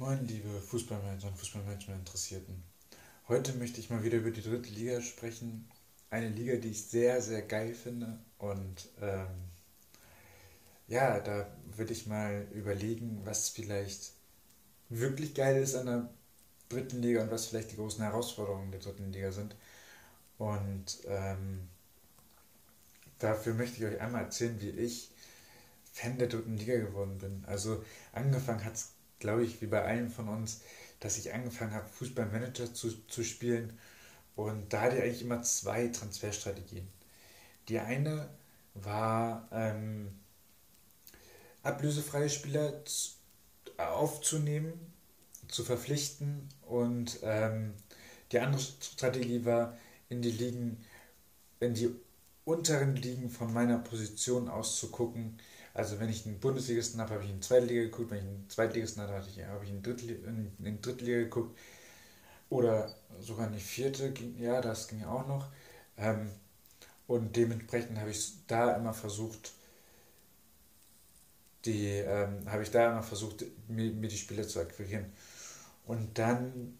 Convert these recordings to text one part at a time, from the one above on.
Moin, liebe Fußballmanager und Fußballmanagement-Interessierten. Heute möchte ich mal wieder über die dritte Liga sprechen. Eine Liga, die ich sehr, sehr geil finde. Und ähm, ja, da würde ich mal überlegen, was vielleicht wirklich geil ist an der dritten Liga und was vielleicht die großen Herausforderungen der dritten Liga sind. Und ähm, dafür möchte ich euch einmal erzählen, wie ich Fan der dritten Liga geworden bin. Also angefangen hat es, glaube ich, wie bei allen von uns, dass ich angefangen habe, Fußballmanager zu, zu spielen. Und da hatte ich eigentlich immer zwei Transferstrategien. Die eine war, ähm, ablösefreie Spieler aufzunehmen, zu verpflichten und ähm, die andere Strategie war, in die Ligen, in die unteren Ligen von meiner Position aus zu gucken, also wenn ich einen Bundesligisten habe, habe ich in Zweitliga geguckt, wenn ich einen Zweitligisten hatte, habe ich in, Drittliga, in Drittliga geguckt. Oder sogar in die vierte, ja, das ging auch noch. Ähm, und dementsprechend habe ich da immer versucht, die, ähm, habe ich da immer versucht, mir, mir die Spieler zu akquirieren. Und dann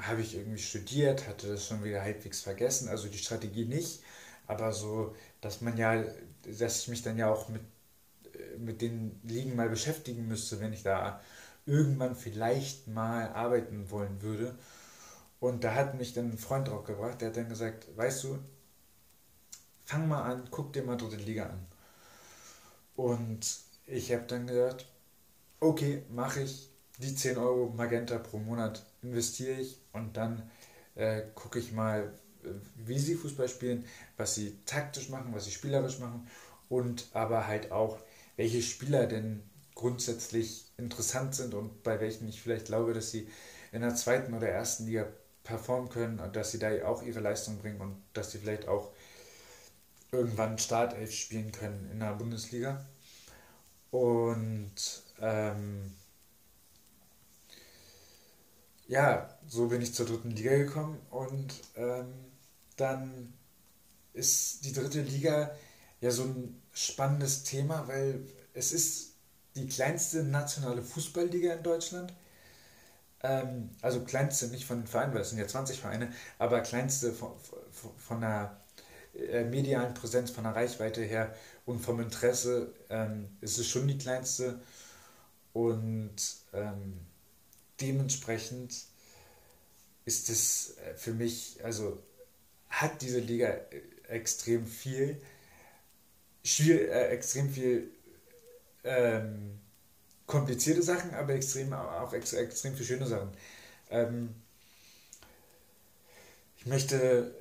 habe ich irgendwie studiert, hatte das schon wieder halbwegs vergessen, also die Strategie nicht, aber so, dass man ja, dass ich mich dann ja auch mit mit den Ligen mal beschäftigen müsste, wenn ich da irgendwann vielleicht mal arbeiten wollen würde. Und da hat mich dann ein Freund drauf gebracht, der hat dann gesagt, weißt du, fang mal an, guck dir mal dritte Liga an. Und ich habe dann gesagt, okay, mache ich die 10 Euro Magenta pro Monat, investiere ich und dann äh, gucke ich mal, wie sie Fußball spielen, was sie taktisch machen, was sie spielerisch machen und aber halt auch, welche Spieler denn grundsätzlich interessant sind und bei welchen ich vielleicht glaube, dass sie in der zweiten oder ersten Liga performen können und dass sie da auch ihre Leistung bringen und dass sie vielleicht auch irgendwann Startelf spielen können in der Bundesliga. Und ähm, ja, so bin ich zur dritten Liga gekommen und ähm, dann ist die dritte Liga ja so ein spannendes Thema, weil es ist die kleinste nationale Fußballliga in Deutschland. Ähm, also kleinste nicht von den Vereinen, weil es sind ja 20 Vereine, aber kleinste von, von, der äh, medialen Präsenz, von der Reichweite her und vom Interesse ähm, ist es schon die kleinste. Und ähm, dementsprechend ist es äh, für mich, also hat diese Liga äh, extrem viel schwierig, äh, extrem viel ähm, komplizierte Sachen, aber extrem, auch ex, extrem viel schöne Sachen. Ähm, ich möchte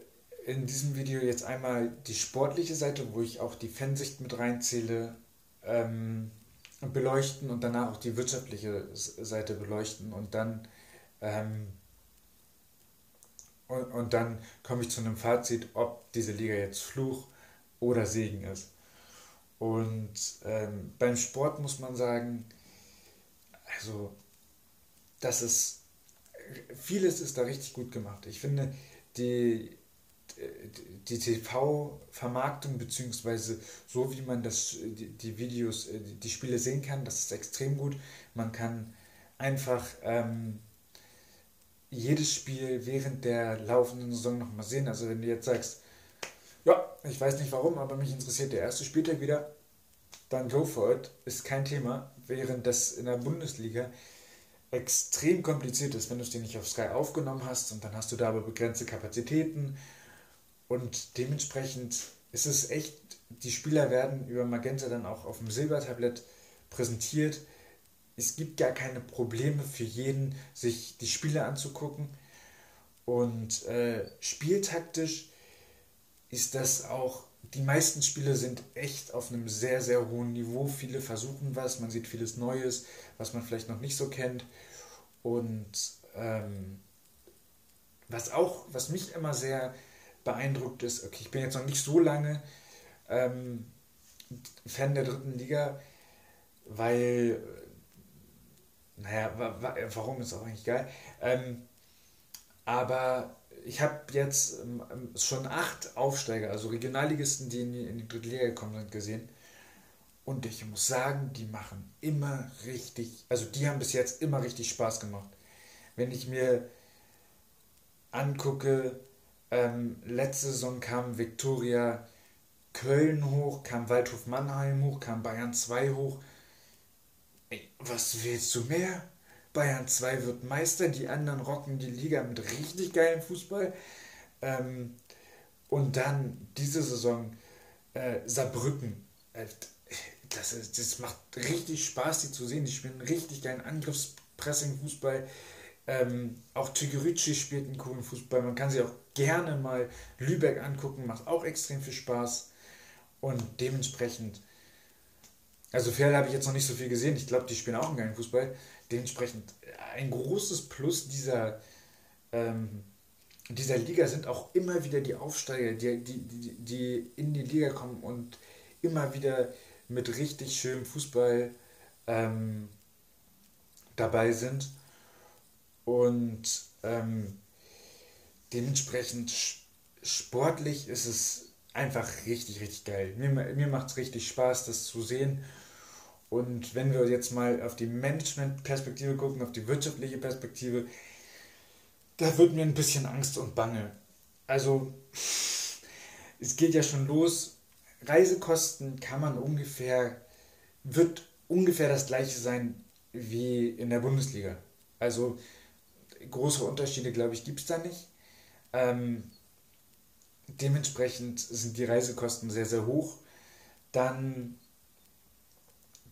in diesem Video jetzt einmal die sportliche Seite, wo ich auch die Fansicht mit reinzähle, ähm, beleuchten und danach auch die wirtschaftliche Seite beleuchten und dann ähm, und, und dann komme ich zu einem Fazit, ob diese Liga jetzt Fluch oder Segen ist. Und ähm, beim Sport muss man sagen, also das ist, vieles ist da richtig gut gemacht. Ich finde, die, die TV-Vermarktung, beziehungsweise so wie man das, die, die Videos, äh, die Spiele sehen kann, das ist extrem gut. Man kann einfach ähm, jedes Spiel während der laufenden Saison nochmal sehen. Also wenn du jetzt sagst, ja, ich weiß nicht warum, aber mich interessiert der erste Spieltag wieder. Dann go for it, ist kein Thema. Während das in der Bundesliga extrem kompliziert ist, wenn du es dir nicht auf Sky aufgenommen hast und dann hast du da aber begrenzte Kapazitäten und dementsprechend ist es echt, die Spieler werden über Magenta dann auch auf dem Silbertablett präsentiert. Es gibt gar keine Probleme für jeden, sich die Spiele anzugucken und äh, spieltaktisch ist das auch, die meisten Spiele sind echt auf einem sehr, sehr hohen Niveau. Viele versuchen was, man sieht vieles Neues, was man vielleicht noch nicht so kennt. Und ähm, was auch, was mich immer sehr beeindruckt ist, okay, ich bin jetzt noch nicht so lange ähm, Fan der dritten Liga, weil, naja, warum ist auch eigentlich geil. Ähm, aber ich habe jetzt ähm, schon acht Aufsteiger, also Regionalligisten, die in die, in die dritte Liga gekommen sind, gesehen. Und ich muss sagen, die machen immer richtig, also die haben bis jetzt immer richtig Spaß gemacht. Wenn ich mir angucke, ähm, letzte Saison kam Viktoria Köln hoch, kam Waldhof Mannheim hoch, kam Bayern 2 hoch. Ey, was willst du mehr? Bayern 2 wird Meister, die anderen rocken die Liga mit richtig geilem Fußball. Ähm, und dann diese Saison äh, Saarbrücken. Äh, das, ist, das macht richtig Spaß, die zu sehen. Die spielen richtig geilen Angriffspressing-Fußball. Ähm, auch Tigurici spielt einen coolen Fußball. Man kann sich auch gerne mal Lübeck angucken, macht auch extrem viel Spaß. Und dementsprechend, also Ferl habe ich jetzt noch nicht so viel gesehen. Ich glaube, die spielen auch einen geilen Fußball. Dementsprechend ein großes Plus dieser, ähm, dieser Liga sind auch immer wieder die Aufsteiger, die, die, die, die in die Liga kommen und immer wieder mit richtig schönem Fußball ähm, dabei sind. Und ähm, dementsprechend sportlich ist es einfach richtig, richtig geil. Mir, mir macht es richtig Spaß, das zu sehen. Und wenn wir jetzt mal auf die Management-Perspektive gucken, auf die wirtschaftliche Perspektive, da wird mir ein bisschen Angst und Bange. Also, es geht ja schon los. Reisekosten kann man ungefähr, wird ungefähr das gleiche sein wie in der Bundesliga. Also, große Unterschiede, glaube ich, gibt es da nicht. Ähm, dementsprechend sind die Reisekosten sehr, sehr hoch. Dann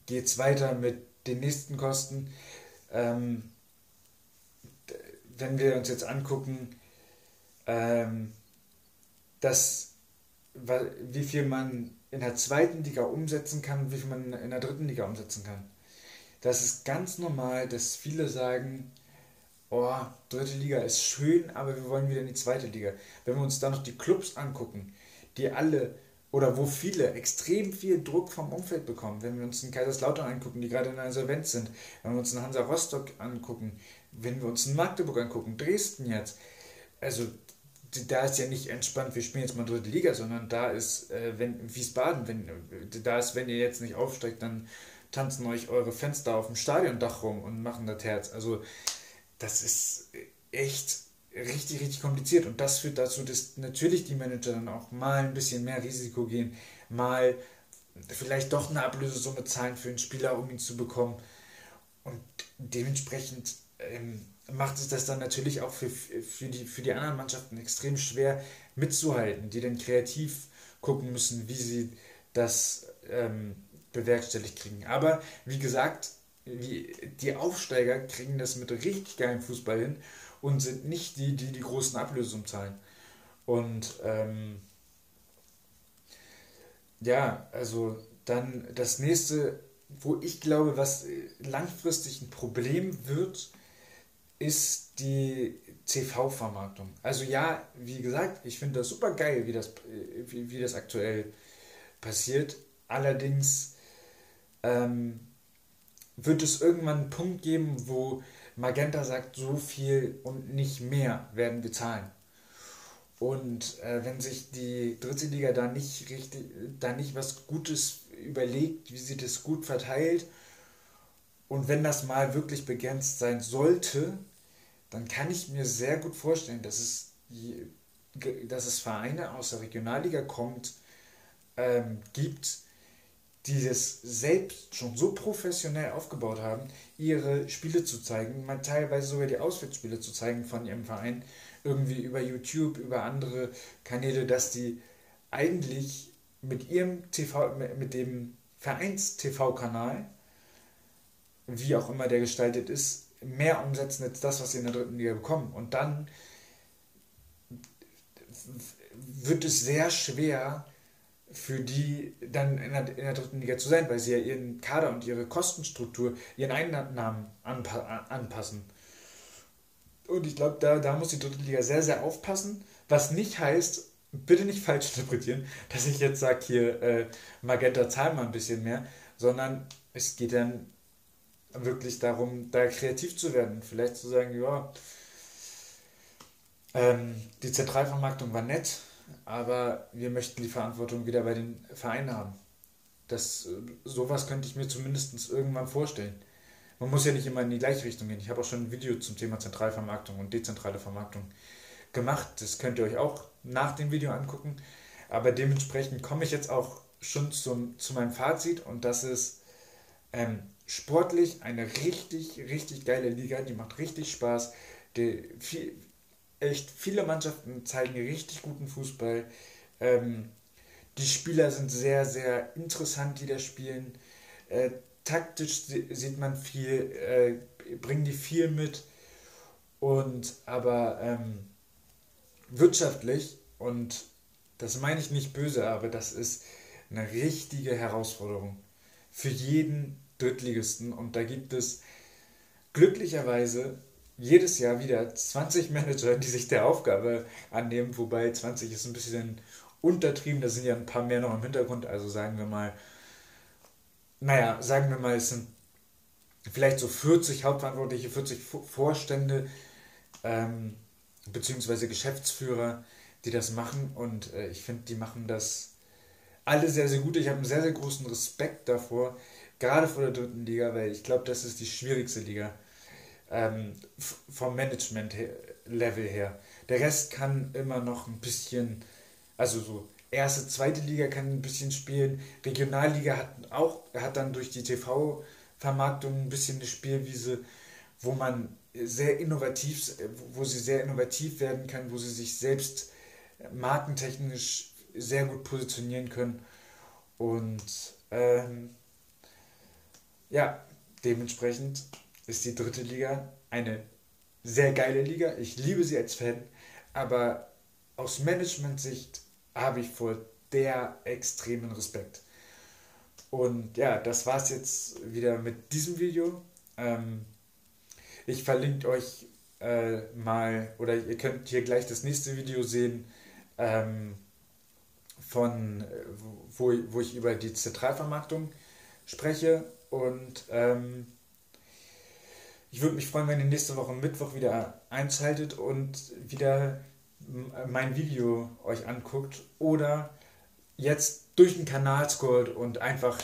geht es weiter mit den nächsten Kosten. Ähm, wenn wir uns jetzt angucken, ähm, dass, wie viel man in der zweiten Liga umsetzen kann und wie viel man in der dritten Liga umsetzen kann. Das ist ganz normal, dass viele sagen, oh, dritte Liga ist schön, aber wir wollen wieder in die zweite Liga. Wenn wir uns dann noch die Clubs angucken, die alle oder wo viele extrem viel Druck vom Umfeld bekommen, wenn wir uns einen Kaiserslautern angucken, die gerade in einer Insolvenz sind, wenn wir uns einen Hansa Rostock angucken, wenn wir uns einen Magdeburg angucken, Dresden jetzt, also da ist ja nicht entspannt, wir spielen jetzt mal dritte Liga, sondern da ist, äh, wenn Wiesbaden, wenn, da ist, wenn ihr jetzt nicht aufsteigt, dann tanzen euch eure Fenster auf dem Stadiondach rum und machen das Herz. Also das ist echt richtig, richtig kompliziert. Und das führt dazu, dass natürlich die Manager dann auch mal ein bisschen mehr Risiko gehen, mal vielleicht doch eine Ablösesumme zahlen für einen Spieler, um ihn zu bekommen. Und dementsprechend ähm, macht es das dann natürlich auch für, für, die, für die anderen Mannschaften extrem schwer mitzuhalten, die dann kreativ gucken müssen, wie sie das ähm, bewerkstelligt kriegen. Aber wie gesagt, die Aufsteiger kriegen das mit richtig geilem Fußball hin und sind nicht die, die die großen Ablösungen zahlen. Und ähm, ja, also dann das nächste, wo ich glaube, was langfristig ein Problem wird, ist die CV-Vermarktung. Also ja, wie gesagt, ich finde das super geil, wie das, wie, wie das aktuell passiert. Allerdings ähm, wird es irgendwann einen Punkt geben, wo Magenta sagt, so viel und nicht mehr werden wir zahlen. Und äh, wenn sich die dritte Liga da nicht richtig, da nicht was Gutes überlegt, wie sie das gut verteilt, und wenn das mal wirklich begrenzt sein sollte, dann kann ich mir sehr gut vorstellen, dass es, dass es Vereine aus der Regionalliga kommt, ähm, gibt, die das selbst schon so professionell aufgebaut haben, ihre Spiele zu zeigen, mal teilweise sogar die Auswärtsspiele zu zeigen von ihrem Verein, irgendwie über YouTube, über andere Kanäle, dass die eigentlich mit ihrem TV, mit dem Vereins-TV-Kanal, wie auch immer der gestaltet ist, mehr umsetzen als das, was sie in der dritten Liga bekommen. Und dann wird es sehr schwer, für die dann in der, in der, dritten Liga zu sein, weil sie ja ihren Kader und ihre Kostenstruktur, ihren Einnahmen anpa anpassen. Und ich glaube, da, da muss die dritte Liga sehr, sehr aufpassen, was nicht heißt, bitte nicht falsch interpretieren, dass ich jetzt sage, hier, äh, Magenta zahlt mal ein bisschen mehr, sondern es geht dann wirklich darum, da kreativ zu werden. Vielleicht zu sagen, ja, ähm, die Zentralvermarktung war nett, aber wir möchten die Verantwortung wieder bei den Vereinen haben. das, sowas könnte ich mir zumindest irgendwann vorstellen. Man muss ja nicht immer in die gleiche Richtung gehen. Ich habe auch schon ein Video zum Thema Zentralvermarktung und dezentrale Vermarktung gemacht. Das könnt ihr euch auch nach dem Video angucken. Aber dementsprechend komme ich jetzt auch schon zum, zu meinem Fazit und das ist ähm, sportlich eine richtig, richtig geile Liga. Die macht richtig Spaß. Die, viel, echt viele Mannschaften zeigen richtig guten Fußball. Ähm, die Spieler sind sehr, sehr interessant, die da spielen. Äh, taktisch sieht man viel, äh, bringen die viel mit. Und aber ähm, wirtschaftlich, und das meine ich nicht böse, aber das ist eine richtige Herausforderung für jeden Drittligisten. Und da gibt es glücklicherweise jedes Jahr wieder 20 Manager, die sich der Aufgabe annehmen, wobei 20 ist ein bisschen untertrieben, da sind ja ein paar mehr noch im Hintergrund, also sagen wir mal, naja, sagen wir mal, es sind vielleicht so 40 Hauptverantwortliche, 40 Vorstände, ähm, beziehungsweise Geschäftsführer, die das machen. Und äh, ich finde, die machen das alle sehr, sehr gut. Ich habe einen sehr, sehr großen Respekt davor, gerade vor der dritten Liga, weil ich glaube, das ist die schwierigste Liga ähm, vom Management-Level her. Der Rest kann immer noch ein bisschen, also so erste, zweite Liga kann ein bisschen spielen. Regionalliga hat auch, hat dann durch die TV-Vermarktung ein bisschen eine Spielwiese, wo man sehr innovativ, wo sie sehr innovativ werden kann, wo sie sich selbst markentechnisch sehr gut positionieren können. Und ähm, ja, dementsprechend ist die dritte Liga eine sehr geile Liga. Ich liebe sie als Fan, aber aus Management-Sicht habe ich vor der extremen Respekt. Und ja, das war es jetzt wieder mit diesem Video. Ähm, ich verlinke euch äh, mal, oder ihr könnt hier gleich das nächste Video sehen, ähm, von, wo, wo ich über die Zentralvermarktung spreche. Und ähm, ich würde mich freuen, wenn ihr nächste Woche Mittwoch wieder einschaltet und wieder mein Video euch anguckt oder jetzt durch den Kanal scrollt und einfach,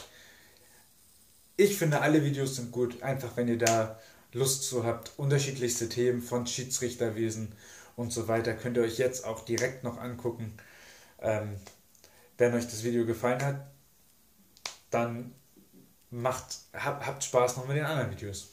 ich finde alle Videos sind gut, einfach wenn ihr da Lust zu habt, unterschiedlichste Themen von Schiedsrichterwesen und so weiter, könnt ihr euch jetzt auch direkt noch angucken. Ähm, wenn euch das Video gefallen hat, dann macht, hab, habt Spaß noch mit den anderen Videos.